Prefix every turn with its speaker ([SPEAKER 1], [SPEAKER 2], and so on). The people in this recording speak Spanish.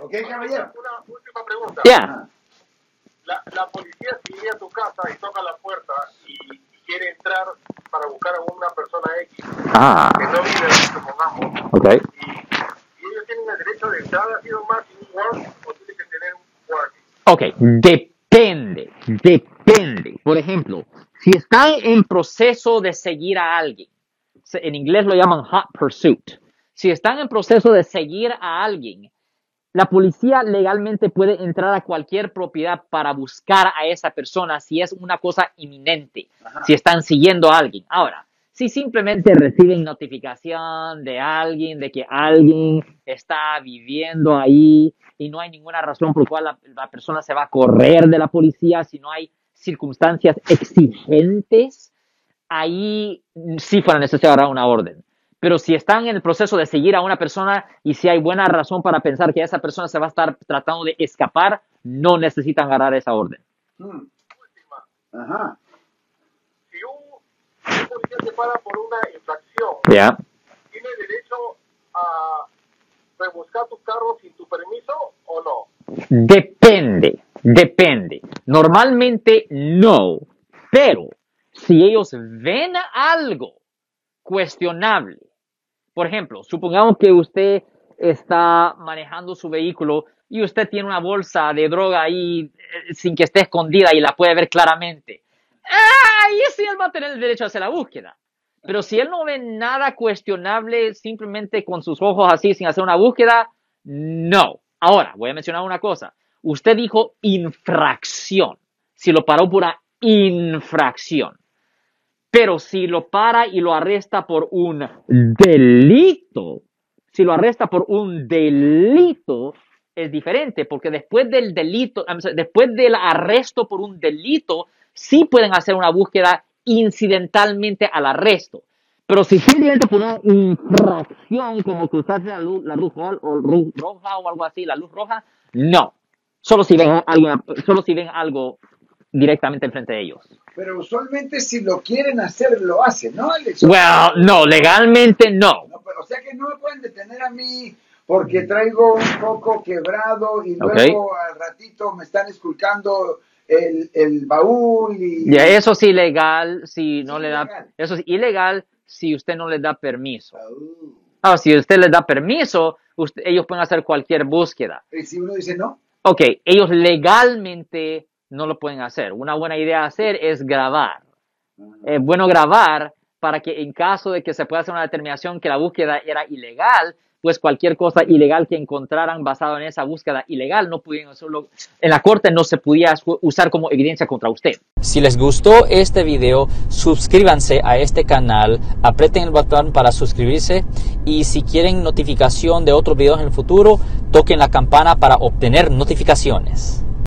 [SPEAKER 1] ¿Ok, caballero?
[SPEAKER 2] Una última pregunta.
[SPEAKER 3] Yeah.
[SPEAKER 2] La, la policía si llega a tu casa y toca la puerta y quiere entrar para buscar a una persona X
[SPEAKER 3] Ah,
[SPEAKER 2] que no vive supongamos,
[SPEAKER 3] ok.
[SPEAKER 2] y, y ellos tienen el derecho de entrar así nomás sin un warrant o tiene que tener un warrant.
[SPEAKER 3] Ok, depende, depende. Por ejemplo, si están en proceso de seguir a alguien, en inglés lo llaman hot pursuit. Si están en proceso de seguir a alguien, la policía legalmente puede entrar a cualquier propiedad para buscar a esa persona si es una cosa inminente, si están siguiendo a alguien. Ahora, si simplemente reciben notificación de alguien, de que alguien está viviendo ahí y no hay ninguna razón por la cual la, la persona se va a correr de la policía, si no hay circunstancias exigentes, ahí sí fuera necesario agarrar una orden. Pero si están en el proceso de seguir a una persona y si hay buena razón para pensar que esa persona se va a estar tratando de escapar, no necesitan agarrar esa orden.
[SPEAKER 1] Hmm. Ajá.
[SPEAKER 2] Si un, un policía se para por una infracción. ¿tiene derecho a rebuscar tu carro sin tu permiso o no?
[SPEAKER 3] Depende, depende. Normalmente no, pero si ellos ven algo cuestionable, por ejemplo, supongamos que usted está manejando su vehículo y usted tiene una bolsa de droga ahí eh, sin que esté escondida y la puede ver claramente. Ahí sí él va a tener el derecho a hacer la búsqueda. Pero si él no ve nada cuestionable simplemente con sus ojos así sin hacer una búsqueda, no. Ahora, voy a mencionar una cosa. Usted dijo infracción. Si lo paró por una infracción. Pero si lo para y lo arresta por un delito, si lo arresta por un delito, es diferente, porque después del delito, después del arresto por un delito, sí pueden hacer una búsqueda incidentalmente al arresto. Pero si simplemente por una infracción, como cruzarse la luz, la luz o luz roja o algo así, la luz roja, no. Solo si ven algo, solo si ven algo directamente enfrente de ellos.
[SPEAKER 1] Pero usualmente si lo quieren hacer, lo hacen, ¿no, Alex?
[SPEAKER 3] Well, no, legalmente no.
[SPEAKER 1] No, pero, o sea que no me pueden detener a mí porque traigo un poco quebrado y luego al ratito me están esculcando el, el baúl y...
[SPEAKER 3] Ya, eso es ilegal si no
[SPEAKER 1] Sí,
[SPEAKER 3] le da, eso es ilegal si usted no le da permiso.
[SPEAKER 1] Baúl.
[SPEAKER 3] Ahora, si usted les da permiso, usted- ellos pueden hacer cualquier búsqueda.
[SPEAKER 1] Y si uno dice no,
[SPEAKER 3] Ok, ellos legalmente no lo pueden hacer. Una buena idea hacer es grabar. Es bueno grabar para que en caso de que se pueda hacer una determinación que la búsqueda era ilegal, pues cualquier cosa ilegal que encontraran basado en esa búsqueda ilegal no pudieran hacerlo, en la corte no se podía usar como evidencia contra usted.
[SPEAKER 4] Si les gustó este video, suscríbanse a este canal, aprieten el botón para suscribirse y si quieren notificación de otros videos en el futuro, toquen la campana para obtener notificaciones.